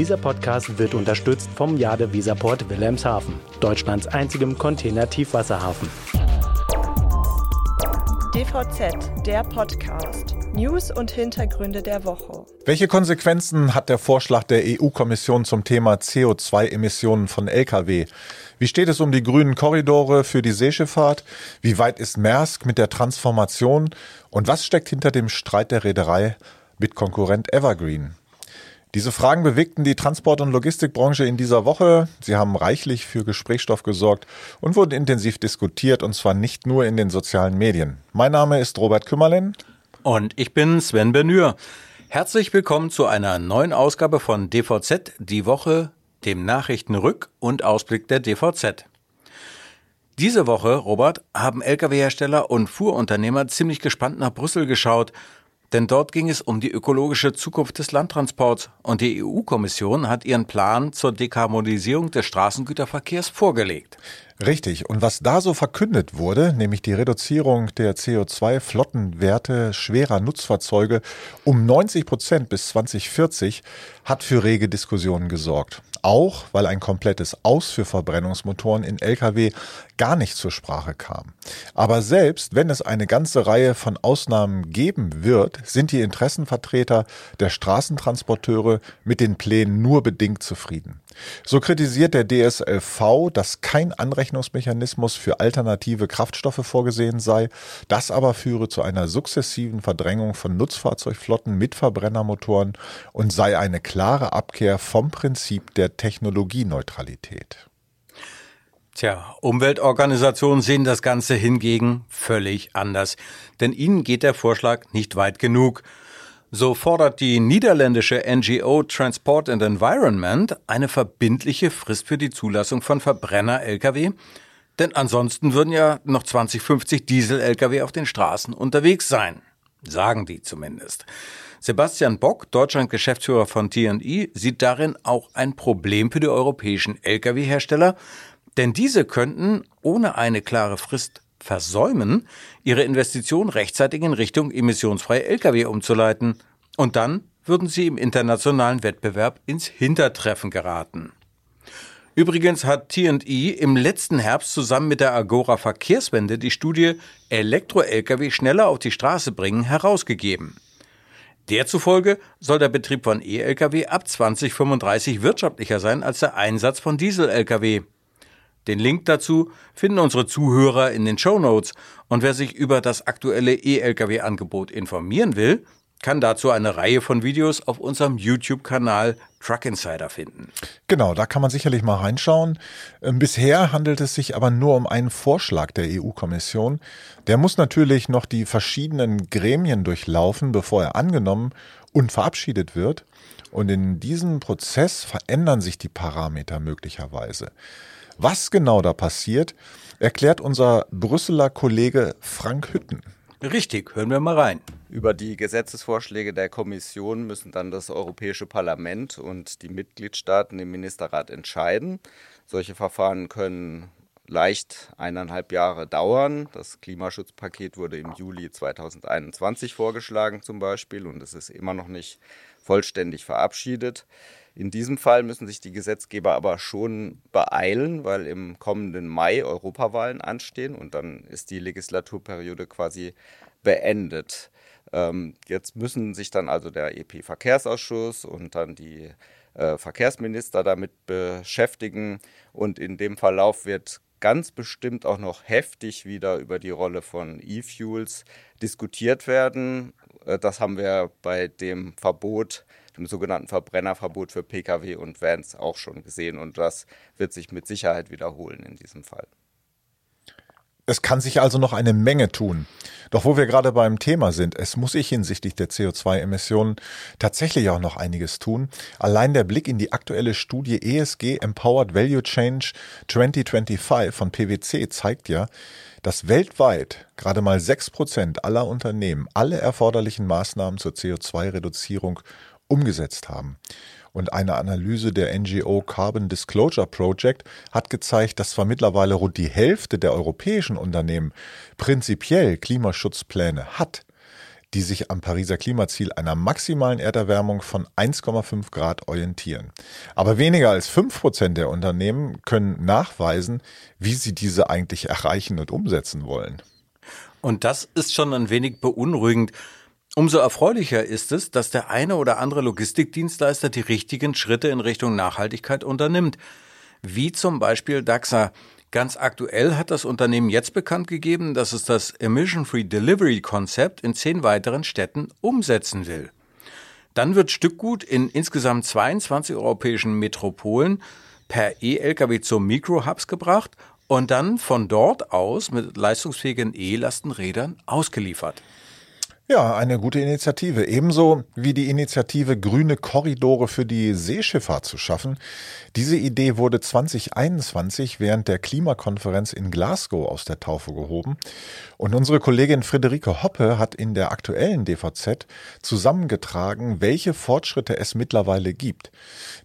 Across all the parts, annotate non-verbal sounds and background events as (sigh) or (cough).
Dieser Podcast wird unterstützt vom Jade Visaport Wilhelmshaven, Deutschlands einzigem Container-Tiefwasserhafen. DVZ, der Podcast. News und Hintergründe der Woche. Welche Konsequenzen hat der Vorschlag der EU-Kommission zum Thema CO2-Emissionen von Lkw? Wie steht es um die grünen Korridore für die Seeschifffahrt? Wie weit ist Maersk mit der Transformation? Und was steckt hinter dem Streit der Reederei mit Konkurrent Evergreen? Diese Fragen bewegten die Transport- und Logistikbranche in dieser Woche. Sie haben reichlich für Gesprächsstoff gesorgt und wurden intensiv diskutiert, und zwar nicht nur in den sozialen Medien. Mein Name ist Robert Kümmerlen. Und ich bin Sven Benür. Herzlich willkommen zu einer neuen Ausgabe von DVZ, die Woche, dem Nachrichtenrück- und Ausblick der DVZ. Diese Woche, Robert, haben Lkw-Hersteller und Fuhrunternehmer ziemlich gespannt nach Brüssel geschaut denn dort ging es um die ökologische Zukunft des Landtransports und die EU-Kommission hat ihren Plan zur Dekarbonisierung des Straßengüterverkehrs vorgelegt. Richtig. Und was da so verkündet wurde, nämlich die Reduzierung der CO2-Flottenwerte schwerer Nutzfahrzeuge um 90 Prozent bis 2040, hat für rege Diskussionen gesorgt. Auch weil ein komplettes Aus für Verbrennungsmotoren in Lkw gar nicht zur Sprache kam. Aber selbst wenn es eine ganze Reihe von Ausnahmen geben wird, sind die Interessenvertreter der Straßentransporteure mit den Plänen nur bedingt zufrieden. So kritisiert der DSLV, dass kein Anrechnungsmechanismus für alternative Kraftstoffe vorgesehen sei. Das aber führe zu einer sukzessiven Verdrängung von Nutzfahrzeugflotten mit Verbrennermotoren und sei eine klare Abkehr vom Prinzip der Technologieneutralität. Tja, Umweltorganisationen sehen das Ganze hingegen völlig anders. Denn ihnen geht der Vorschlag nicht weit genug. So fordert die niederländische NGO Transport and Environment eine verbindliche Frist für die Zulassung von Verbrenner-Lkw, denn ansonsten würden ja noch 2050 Diesel-Lkw auf den Straßen unterwegs sein. Sagen die zumindest. Sebastian Bock, Deutschland-Geschäftsführer von TNI, sieht darin auch ein Problem für die europäischen Lkw-Hersteller, denn diese könnten ohne eine klare Frist versäumen, ihre Investition rechtzeitig in Richtung emissionsfreie Lkw umzuleiten. Und dann würden sie im internationalen Wettbewerb ins Hintertreffen geraten. Übrigens hat TE im letzten Herbst zusammen mit der Agora Verkehrswende die Studie Elektro-Lkw schneller auf die Straße bringen herausgegeben. Der zufolge soll der Betrieb von E-Lkw ab 2035 wirtschaftlicher sein als der Einsatz von Diesel-Lkw. Den Link dazu finden unsere Zuhörer in den Show Notes. Und wer sich über das aktuelle E-Lkw-Angebot informieren will, kann dazu eine Reihe von Videos auf unserem YouTube-Kanal Truck Insider finden. Genau, da kann man sicherlich mal reinschauen. Ähm, bisher handelt es sich aber nur um einen Vorschlag der EU-Kommission. Der muss natürlich noch die verschiedenen Gremien durchlaufen, bevor er angenommen und verabschiedet wird. Und in diesem Prozess verändern sich die Parameter möglicherweise. Was genau da passiert, erklärt unser Brüsseler Kollege Frank Hütten. Richtig, hören wir mal rein. Über die Gesetzesvorschläge der Kommission müssen dann das Europäische Parlament und die Mitgliedstaaten im Ministerrat entscheiden. Solche Verfahren können leicht eineinhalb Jahre dauern. Das Klimaschutzpaket wurde im Juli 2021 vorgeschlagen zum Beispiel und es ist immer noch nicht vollständig verabschiedet. In diesem Fall müssen sich die Gesetzgeber aber schon beeilen, weil im kommenden Mai Europawahlen anstehen und dann ist die Legislaturperiode quasi beendet. Ähm, jetzt müssen sich dann also der EP-Verkehrsausschuss und dann die äh, Verkehrsminister damit beschäftigen und in dem Verlauf wird ganz bestimmt auch noch heftig wieder über die Rolle von E-Fuels diskutiert werden. Äh, das haben wir bei dem Verbot dem sogenannten Verbrennerverbot für Pkw und Vans auch schon gesehen. Und das wird sich mit Sicherheit wiederholen in diesem Fall. Es kann sich also noch eine Menge tun. Doch wo wir gerade beim Thema sind, es muss sich hinsichtlich der CO2-Emissionen tatsächlich auch noch einiges tun. Allein der Blick in die aktuelle Studie ESG Empowered Value Change 2025 von PwC zeigt ja, dass weltweit gerade mal sechs Prozent aller Unternehmen alle erforderlichen Maßnahmen zur CO2-Reduzierung umgesetzt haben. Und eine Analyse der NGO Carbon Disclosure Project hat gezeigt, dass zwar mittlerweile rund die Hälfte der europäischen Unternehmen prinzipiell Klimaschutzpläne hat, die sich am Pariser Klimaziel einer maximalen Erderwärmung von 1,5 Grad orientieren. Aber weniger als 5 Prozent der Unternehmen können nachweisen, wie sie diese eigentlich erreichen und umsetzen wollen. Und das ist schon ein wenig beunruhigend. Umso erfreulicher ist es, dass der eine oder andere Logistikdienstleister die richtigen Schritte in Richtung Nachhaltigkeit unternimmt. Wie zum Beispiel DAXA. Ganz aktuell hat das Unternehmen jetzt bekannt gegeben, dass es das Emission-Free Delivery Konzept in zehn weiteren Städten umsetzen will. Dann wird Stückgut in insgesamt 22 europäischen Metropolen per E-Lkw zu Mikrohubs gebracht und dann von dort aus mit leistungsfähigen E-Lastenrädern ausgeliefert. Ja, eine gute Initiative. Ebenso wie die Initiative Grüne Korridore für die Seeschifffahrt zu schaffen. Diese Idee wurde 2021 während der Klimakonferenz in Glasgow aus der Taufe gehoben. Und unsere Kollegin Friederike Hoppe hat in der aktuellen DVZ zusammengetragen, welche Fortschritte es mittlerweile gibt.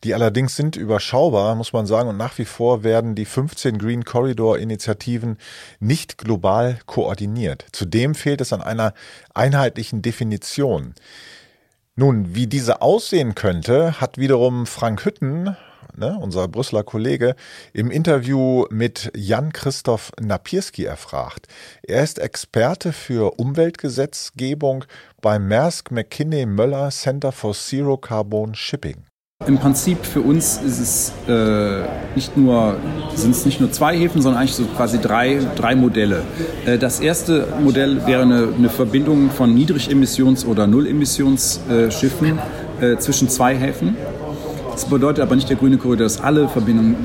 Die allerdings sind überschaubar, muss man sagen, und nach wie vor werden die 15 Green Corridor Initiativen nicht global koordiniert. Zudem fehlt es an einer einheitlichen Definition. Nun, wie diese aussehen könnte, hat wiederum Frank Hütten ne, unser Brüsseler Kollege, im Interview mit Jan-Christoph Napierski erfragt. Er ist Experte für Umweltgesetzgebung beim Maersk McKinney Möller Center for Zero Carbon Shipping. Im Prinzip für uns ist es äh, nicht nur, sind es nicht nur zwei Häfen, sondern eigentlich so quasi drei, drei Modelle. Äh, das erste Modell wäre eine, eine Verbindung von Niedrigemissions- oder Nullemissionsschiffen äh, zwischen zwei Häfen. Das bedeutet aber nicht der grüne Korridor, dass alle Verbindungen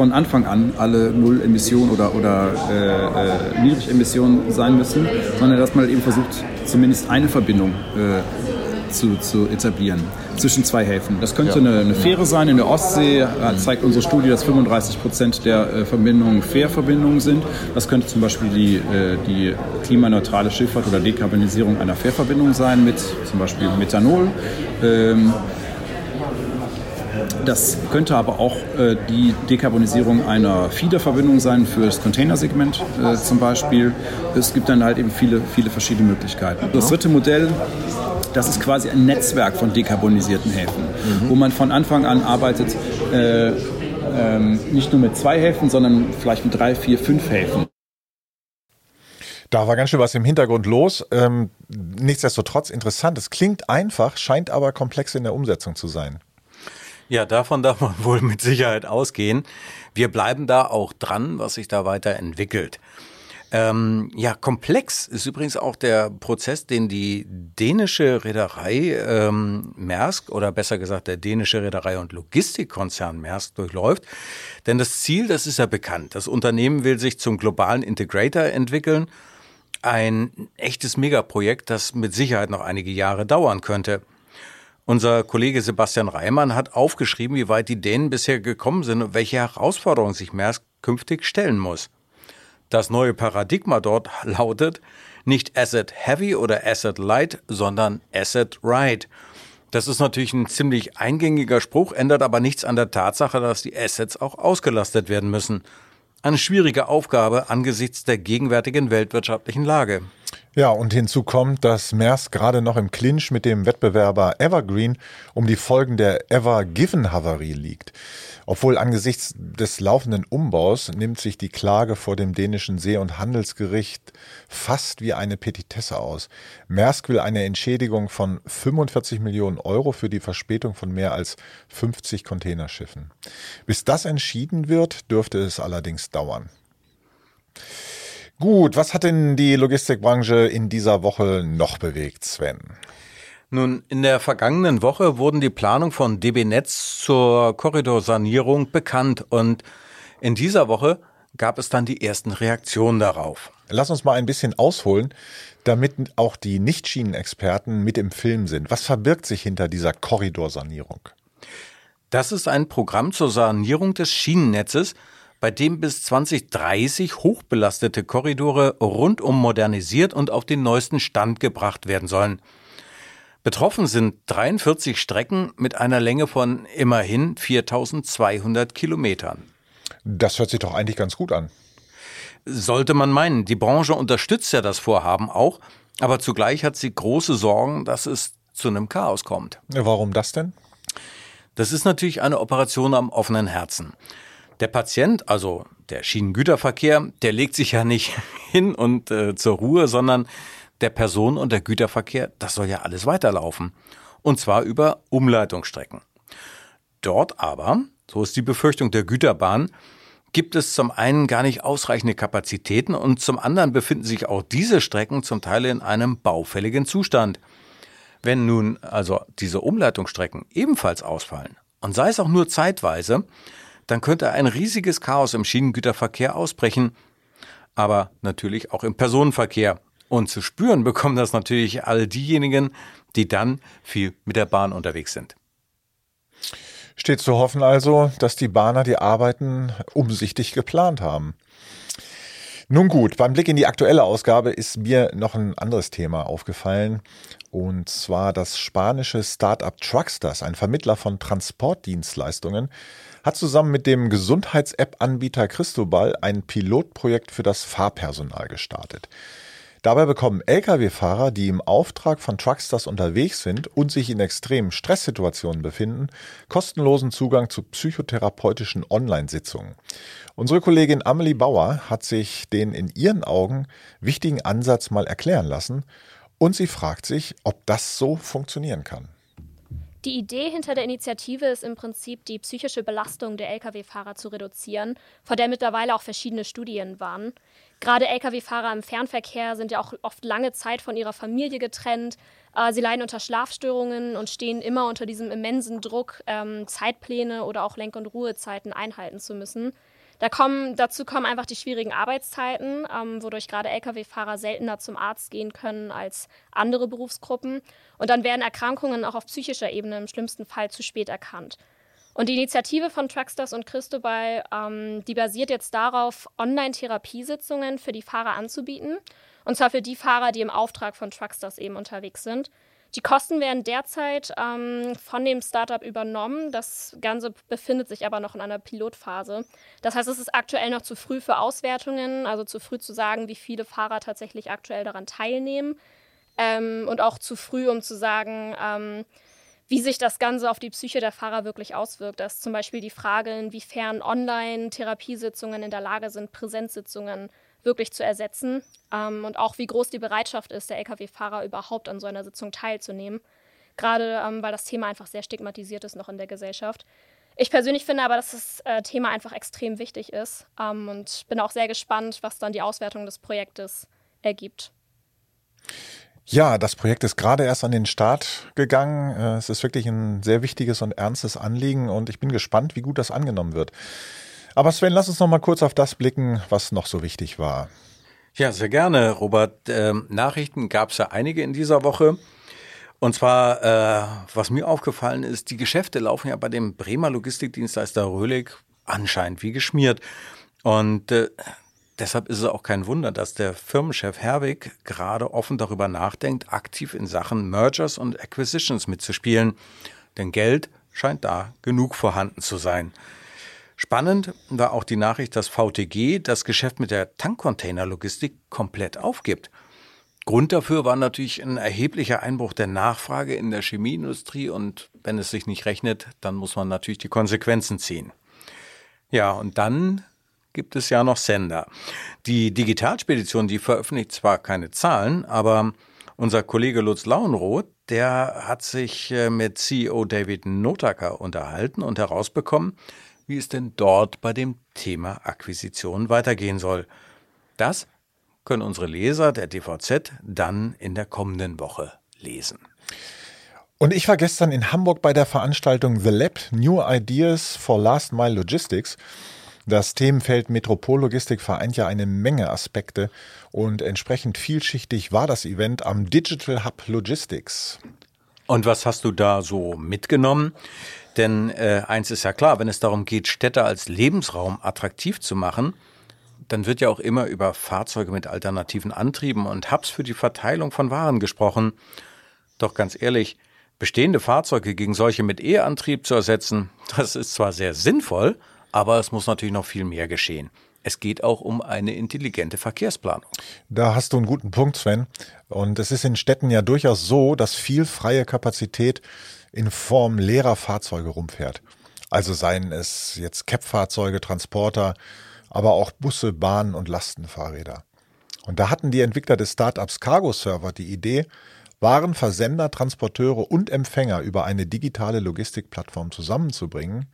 von Anfang an alle Null Emissionen oder, oder äh, äh, Niedrigemissionen sein müssen, sondern dass man eben versucht, zumindest eine Verbindung äh, zu, zu etablieren zwischen zwei Häfen. Das könnte ja. eine, eine, Fähre sein in der Ostsee, da zeigt unsere Studie, dass 35 Prozent der äh, Verbindungen Fährverbindungen sind. Das könnte zum Beispiel die, äh, die klimaneutrale Schifffahrt oder Dekarbonisierung einer Fährverbindung sein mit zum Beispiel Methanol. Ähm, das könnte aber auch äh, die Dekarbonisierung einer Feederverbindung sein für das Containersegment äh, zum Beispiel. Es gibt dann halt eben viele, viele verschiedene Möglichkeiten. Das dritte Modell, das ist quasi ein Netzwerk von dekarbonisierten Häfen, mhm. wo man von Anfang an arbeitet, äh, ähm, nicht nur mit zwei Häfen, sondern vielleicht mit drei, vier, fünf Häfen. Da war ganz schön was im Hintergrund los. Ähm, nichtsdestotrotz interessant. Es klingt einfach, scheint aber komplex in der Umsetzung zu sein. Ja, davon (laughs) darf man wohl mit Sicherheit ausgehen. Wir bleiben da auch dran, was sich da weiterentwickelt. Ähm, ja, komplex ist übrigens auch der Prozess, den die dänische Reederei ähm, Maersk oder besser gesagt der dänische Reederei und Logistikkonzern Maersk durchläuft. Denn das Ziel, das ist ja bekannt. Das Unternehmen will sich zum globalen Integrator entwickeln. Ein echtes Megaprojekt, das mit Sicherheit noch einige Jahre dauern könnte. Unser Kollege Sebastian Reimann hat aufgeschrieben, wie weit die Dänen bisher gekommen sind und welche Herausforderungen sich Maersk künftig stellen muss. Das neue Paradigma dort (laughs) lautet nicht Asset Heavy oder Asset Light, sondern Asset Right. Das ist natürlich ein ziemlich eingängiger Spruch, ändert aber nichts an der Tatsache, dass die Assets auch ausgelastet werden müssen. Eine schwierige Aufgabe angesichts der gegenwärtigen weltwirtschaftlichen Lage. Ja, und hinzu kommt, dass Maersk gerade noch im Clinch mit dem Wettbewerber Evergreen um die Folgen der Ever Given Havarie liegt. Obwohl angesichts des laufenden Umbaus nimmt sich die Klage vor dem dänischen See- und Handelsgericht fast wie eine Petitesse aus. Maersk will eine Entschädigung von 45 Millionen Euro für die Verspätung von mehr als 50 Containerschiffen. Bis das entschieden wird, dürfte es allerdings dauern. Gut, was hat denn die Logistikbranche in dieser Woche noch bewegt, Sven? Nun, in der vergangenen Woche wurden die Planungen von DB Netz zur Korridorsanierung bekannt und in dieser Woche gab es dann die ersten Reaktionen darauf. Lass uns mal ein bisschen ausholen, damit auch die Nichtschienenexperten mit im Film sind. Was verbirgt sich hinter dieser Korridorsanierung? Das ist ein Programm zur Sanierung des Schienennetzes, bei dem bis 2030 hochbelastete Korridore rundum modernisiert und auf den neuesten Stand gebracht werden sollen. Betroffen sind 43 Strecken mit einer Länge von immerhin 4200 Kilometern. Das hört sich doch eigentlich ganz gut an. Sollte man meinen, die Branche unterstützt ja das Vorhaben auch Aber zugleich hat sie große Sorgen, dass es zu einem Chaos kommt. Warum das denn? Das ist natürlich eine Operation am offenen Herzen. Der Patient, also der Schienengüterverkehr, der legt sich ja nicht (laughs) hin und äh, zur Ruhe, sondern der Personen- und der Güterverkehr, das soll ja alles weiterlaufen. Und zwar über Umleitungsstrecken. Dort aber, so ist die Befürchtung der Güterbahn, gibt es zum einen gar nicht ausreichende Kapazitäten und zum anderen befinden sich auch diese Strecken zum Teil in einem baufälligen Zustand. Wenn nun also diese Umleitungsstrecken ebenfalls ausfallen, und sei es auch nur zeitweise, dann könnte ein riesiges Chaos im Schienengüterverkehr ausbrechen, aber natürlich auch im Personenverkehr. Und zu spüren bekommen das natürlich all diejenigen, die dann viel mit der Bahn unterwegs sind. Steht zu hoffen also, dass die Bahner die Arbeiten umsichtig geplant haben. Nun gut, beim Blick in die aktuelle Ausgabe ist mir noch ein anderes Thema aufgefallen. Und zwar das spanische Startup Trucksters, ein Vermittler von Transportdienstleistungen, hat zusammen mit dem Gesundheits-App-Anbieter Cristobal ein Pilotprojekt für das Fahrpersonal gestartet. Dabei bekommen Lkw-Fahrer, die im Auftrag von Trucksters unterwegs sind und sich in extremen Stresssituationen befinden, kostenlosen Zugang zu psychotherapeutischen Online-Sitzungen. Unsere Kollegin Amelie Bauer hat sich den in ihren Augen wichtigen Ansatz mal erklären lassen und sie fragt sich, ob das so funktionieren kann. Die Idee hinter der Initiative ist im Prinzip, die psychische Belastung der Lkw-Fahrer zu reduzieren, vor der mittlerweile auch verschiedene Studien waren. Gerade Lkw-Fahrer im Fernverkehr sind ja auch oft lange Zeit von ihrer Familie getrennt. Äh, sie leiden unter Schlafstörungen und stehen immer unter diesem immensen Druck, ähm, Zeitpläne oder auch Lenk- und Ruhezeiten einhalten zu müssen. Da kommen, dazu kommen einfach die schwierigen Arbeitszeiten, ähm, wodurch gerade Lkw-Fahrer seltener zum Arzt gehen können als andere Berufsgruppen. Und dann werden Erkrankungen auch auf psychischer Ebene im schlimmsten Fall zu spät erkannt. Und die Initiative von Trucksters und Christobal, ähm, die basiert jetzt darauf, Online-Therapiesitzungen für die Fahrer anzubieten. Und zwar für die Fahrer, die im Auftrag von Trucksters eben unterwegs sind. Die Kosten werden derzeit ähm, von dem Startup übernommen. Das Ganze befindet sich aber noch in einer Pilotphase. Das heißt, es ist aktuell noch zu früh für Auswertungen, also zu früh zu sagen, wie viele Fahrer tatsächlich aktuell daran teilnehmen. Ähm, und auch zu früh, um zu sagen, ähm, wie sich das Ganze auf die Psyche der Fahrer wirklich auswirkt. Das ist zum Beispiel die Frage, inwiefern Online-Therapiesitzungen in der Lage sind, Präsenzsitzungen wirklich zu ersetzen ähm, und auch wie groß die Bereitschaft ist, der Lkw-Fahrer überhaupt an so einer Sitzung teilzunehmen. Gerade ähm, weil das Thema einfach sehr stigmatisiert ist noch in der Gesellschaft. Ich persönlich finde aber, dass das äh, Thema einfach extrem wichtig ist ähm, und bin auch sehr gespannt, was dann die Auswertung des Projektes ergibt. Ja, das Projekt ist gerade erst an den Start gegangen. Äh, es ist wirklich ein sehr wichtiges und ernstes Anliegen und ich bin gespannt, wie gut das angenommen wird. Aber Sven, lass uns noch mal kurz auf das blicken, was noch so wichtig war. Ja, sehr gerne, Robert. Ähm, Nachrichten gab es ja einige in dieser Woche. Und zwar, äh, was mir aufgefallen ist, die Geschäfte laufen ja bei dem Bremer Logistikdienstleister Röhlig anscheinend wie geschmiert. Und äh, deshalb ist es auch kein Wunder, dass der Firmenchef Herwig gerade offen darüber nachdenkt, aktiv in Sachen Mergers und Acquisitions mitzuspielen. Denn Geld scheint da genug vorhanden zu sein. Spannend war auch die Nachricht, dass VTG das Geschäft mit der Tankcontainerlogistik komplett aufgibt. Grund dafür war natürlich ein erheblicher Einbruch der Nachfrage in der Chemieindustrie und wenn es sich nicht rechnet, dann muss man natürlich die Konsequenzen ziehen. Ja, und dann gibt es ja noch Sender. Die Digitalspedition, die veröffentlicht zwar keine Zahlen, aber unser Kollege Lutz Lauenroth, der hat sich äh, mit CEO David Notaker unterhalten und herausbekommen, wie es denn dort bei dem Thema Akquisition weitergehen soll. Das können unsere Leser der DVZ dann in der kommenden Woche lesen. Und ich war gestern in Hamburg bei der Veranstaltung The Lab New Ideas for Last Mile Logistics. Das Themenfeld Metropollogistik vereint ja eine Menge Aspekte und entsprechend vielschichtig war das Event am Digital Hub Logistics. Und was hast du da so mitgenommen? Denn äh, eins ist ja klar, wenn es darum geht, Städte als Lebensraum attraktiv zu machen, dann wird ja auch immer über Fahrzeuge mit alternativen Antrieben und Hubs für die Verteilung von Waren gesprochen. Doch ganz ehrlich, bestehende Fahrzeuge gegen solche mit E-Antrieb zu ersetzen, (laughs) das ist zwar sehr sinnvoll, aber es muss natürlich noch viel mehr geschehen. Es geht auch um eine intelligente Verkehrsplanung. Da hast du einen guten Punkt, Sven. Und es ist in Städten ja durchaus so, dass viel freie Kapazität in Form leerer Fahrzeuge rumfährt. Also seien es jetzt CAP-Fahrzeuge, Transporter, aber auch Busse, Bahnen und Lastenfahrräder. Und da hatten die Entwickler des Startups Cargo Server die Idee, Waren, Versender, Transporteure und Empfänger über eine digitale Logistikplattform zusammenzubringen,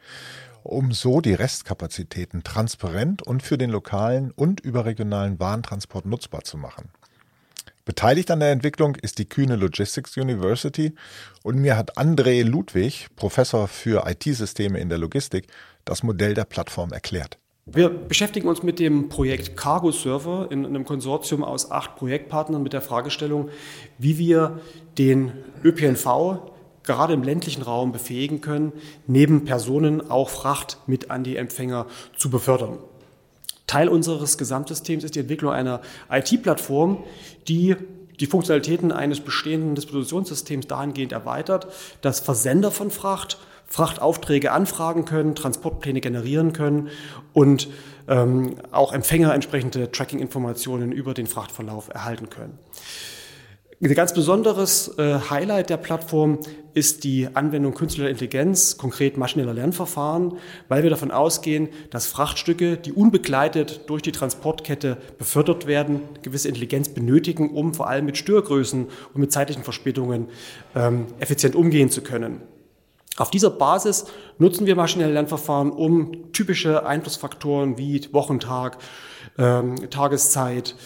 um so die Restkapazitäten transparent und für den lokalen und überregionalen Warentransport nutzbar zu machen. Beteiligt an der Entwicklung ist die Kühne Logistics University und mir hat André Ludwig, Professor für IT-Systeme in der Logistik, das Modell der Plattform erklärt. Wir beschäftigen uns mit dem Projekt Cargo Server in einem Konsortium aus acht Projektpartnern mit der Fragestellung, wie wir den ÖPNV gerade im ländlichen Raum befähigen können, neben Personen auch Fracht mit an die Empfänger zu befördern. Teil unseres Gesamtsystems ist die Entwicklung einer IT-Plattform, die die Funktionalitäten eines bestehenden Distributionssystems dahingehend erweitert, dass Versender von Fracht Frachtaufträge anfragen können, Transportpläne generieren können und ähm, auch Empfänger entsprechende Tracking-Informationen über den Frachtverlauf erhalten können. Ein ganz besonderes äh, Highlight der Plattform ist die Anwendung künstlicher Intelligenz, konkret maschineller Lernverfahren, weil wir davon ausgehen, dass Frachtstücke, die unbegleitet durch die Transportkette befördert werden, gewisse Intelligenz benötigen, um vor allem mit Störgrößen und mit zeitlichen Verspätungen ähm, effizient umgehen zu können. Auf dieser Basis nutzen wir maschinelle Lernverfahren, um typische Einflussfaktoren wie Wochentag, ähm, Tageszeit,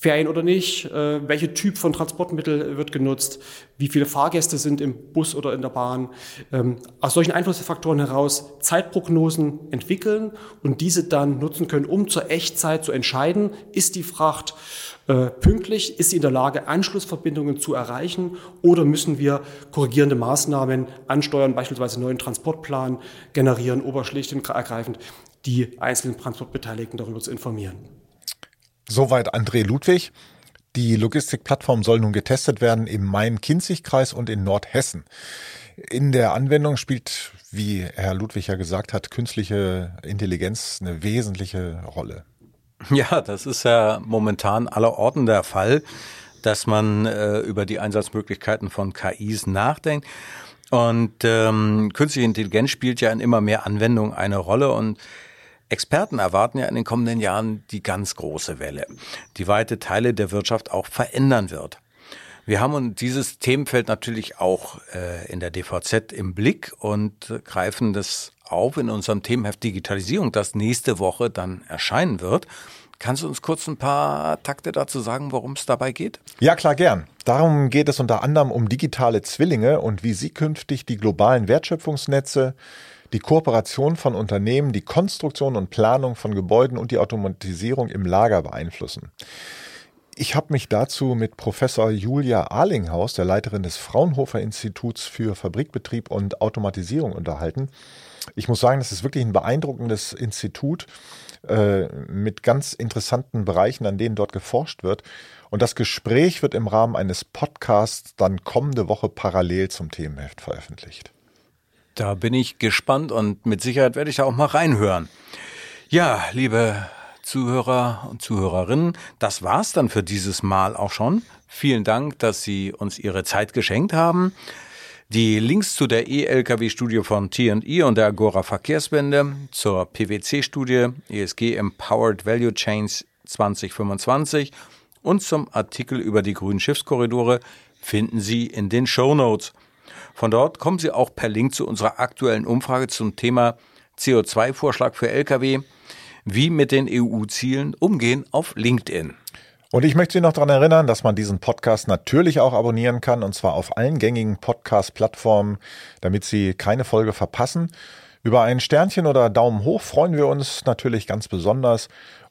Ferien oder nicht, äh, welcher Typ von Transportmittel wird genutzt, wie viele Fahrgäste sind im Bus oder in der Bahn. Ähm, aus solchen Einflussfaktoren heraus Zeitprognosen entwickeln und diese dann nutzen können, um zur Echtzeit zu entscheiden, ist die Fracht äh, pünktlich, ist sie in der Lage, Anschlussverbindungen zu erreichen oder müssen wir korrigierende Maßnahmen ansteuern, beispielsweise einen neuen Transportplan generieren, oberschlicht und ergreifend die einzelnen Transportbeteiligten darüber zu informieren. Soweit André Ludwig. Die Logistikplattform soll nun getestet werden im Main-Kinzig-Kreis und in Nordhessen. In der Anwendung spielt, wie Herr Ludwig ja gesagt hat, künstliche Intelligenz eine wesentliche Rolle. Ja, das ist ja momentan aller Orten der Fall, dass man äh, über die Einsatzmöglichkeiten von KIs nachdenkt. Und ähm, künstliche Intelligenz spielt ja in immer mehr Anwendungen eine Rolle und Experten erwarten ja in den kommenden Jahren die ganz große Welle, die weite Teile der Wirtschaft auch verändern wird. Wir haben uns dieses Themenfeld natürlich auch äh, in der DVZ im Blick und greifen das auf in unserem Themenheft Digitalisierung, das nächste Woche dann erscheinen wird. Kannst du uns kurz ein paar Takte dazu sagen, worum es dabei geht? Ja, klar, gern. Darum geht es unter anderem um digitale Zwillinge und wie sie künftig die globalen Wertschöpfungsnetze, die Kooperation von Unternehmen, die Konstruktion und Planung von Gebäuden und die Automatisierung im Lager beeinflussen. Ich habe mich dazu mit Professor Julia Arlinghaus, der Leiterin des Fraunhofer Instituts für Fabrikbetrieb und Automatisierung, unterhalten. Ich muss sagen, das ist wirklich ein beeindruckendes Institut äh, mit ganz interessanten Bereichen, an denen dort geforscht wird. Und das Gespräch wird im Rahmen eines Podcasts dann kommende Woche parallel zum Themenheft veröffentlicht. Da bin ich gespannt und mit Sicherheit werde ich da auch mal reinhören. Ja, liebe Zuhörer und Zuhörerinnen, das war's dann für dieses Mal auch schon. Vielen Dank, dass Sie uns Ihre Zeit geschenkt haben. Die Links zu der E-Lkw-Studie von T&E und der Agora Verkehrswende, zur PwC-Studie ESG Empowered Value Chains 2025 und zum Artikel über die grünen Schiffskorridore finden Sie in den Show Notes. Von dort kommen Sie auch per Link zu unserer aktuellen Umfrage zum Thema CO2-Vorschlag für Lkw, wie mit den EU-Zielen umgehen auf LinkedIn. Und ich möchte Sie noch daran erinnern, dass man diesen Podcast natürlich auch abonnieren kann, und zwar auf allen gängigen Podcast-Plattformen, damit Sie keine Folge verpassen. Über ein Sternchen oder Daumen hoch freuen wir uns natürlich ganz besonders.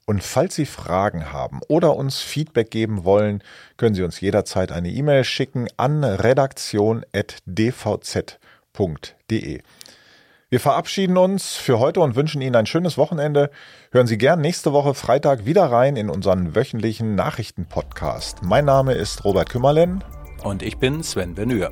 Und falls Sie Fragen haben oder uns Feedback geben wollen, können Sie uns jederzeit eine E-Mail schicken an redaktion.dvz.de. Wir verabschieden uns für heute und wünschen Ihnen ein schönes Wochenende. Hören Sie gern nächste Woche Freitag wieder rein in unseren wöchentlichen Nachrichtenpodcast. Mein Name ist Robert Kümmerlen. Und ich bin Sven Benür.